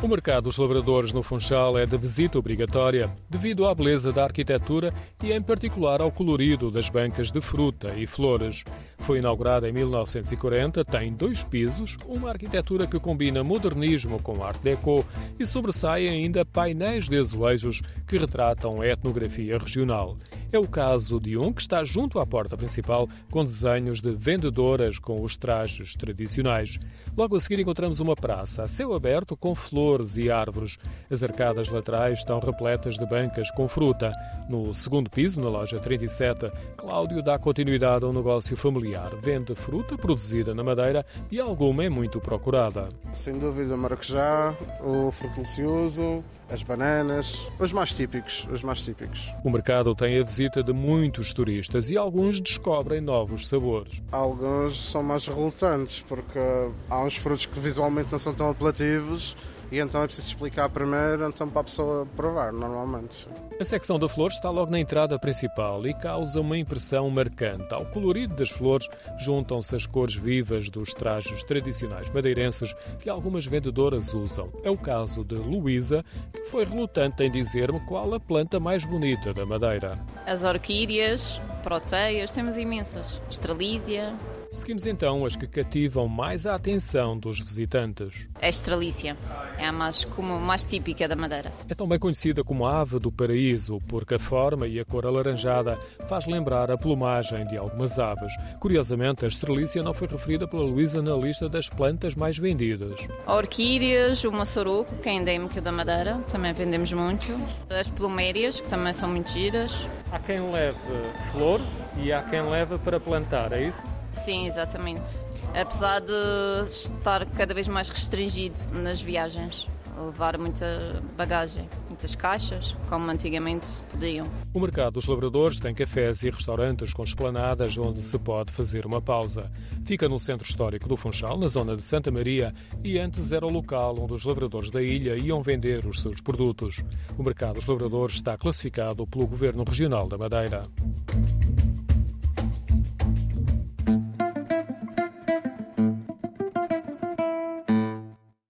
O mercado dos lavradores no Funchal é de visita obrigatória devido à beleza da arquitetura e, em particular, ao colorido das bancas de fruta e flores. Foi inaugurada em 1940, tem dois pisos, uma arquitetura que combina modernismo com arte déco e sobressai ainda painéis de azulejos que retratam a etnografia regional. É o caso de um que está junto à porta principal com desenhos de vendedoras com os trajes tradicionais. Logo a seguir encontramos uma praça a céu aberto com flores e árvores. As arcadas laterais estão repletas de bancas com fruta. No segundo piso, na loja 37, Cláudio dá continuidade ao negócio familiar. Vende fruta produzida na Madeira e alguma é muito procurada. Sem dúvida, o maracujá, o fruto delicioso, as bananas, os mais típicos, os mais típicos. O mercado tem a visita de muitos turistas e alguns descobrem novos sabores. Alguns são mais relutantes porque há uns frutos que visualmente não são tão apelativos e então é preciso explicar primeiro então para a pessoa provar, normalmente. Sim. A secção da flor está logo na entrada principal e causa uma impressão marcante. Ao colorido das flores juntam-se as cores vivas dos trajes tradicionais madeirenses que algumas vendedoras usam. É o caso de Luísa, que foi relutante em dizer-me qual a planta mais bonita da Madeira. As orquídeas, proteias, temos imensas. Estrelísia, Seguimos então as que cativam mais a atenção dos visitantes. a estrelícia. É a mais, como, mais típica da Madeira. É também conhecida como a ave do paraíso, porque a forma e a cor alaranjada faz lembrar a plumagem de algumas aves. Curiosamente, a estrelícia não foi referida pela Luísa na lista das plantas mais vendidas. Orquídeas, o maçaroco, que é endémico da Madeira, também vendemos muito. As plumérias, que também são muito giras. Há quem leve flor e há quem leve para plantar, é isso? Sim, exatamente. Apesar de estar cada vez mais restringido nas viagens, levar muita bagagem, muitas caixas, como antigamente podiam. O mercado dos lavradores tem cafés e restaurantes com esplanadas onde se pode fazer uma pausa. Fica no centro histórico do Funchal, na zona de Santa Maria, e antes era o local onde os lavradores da ilha iam vender os seus produtos. O mercado dos lavradores está classificado pelo Governo Regional da Madeira.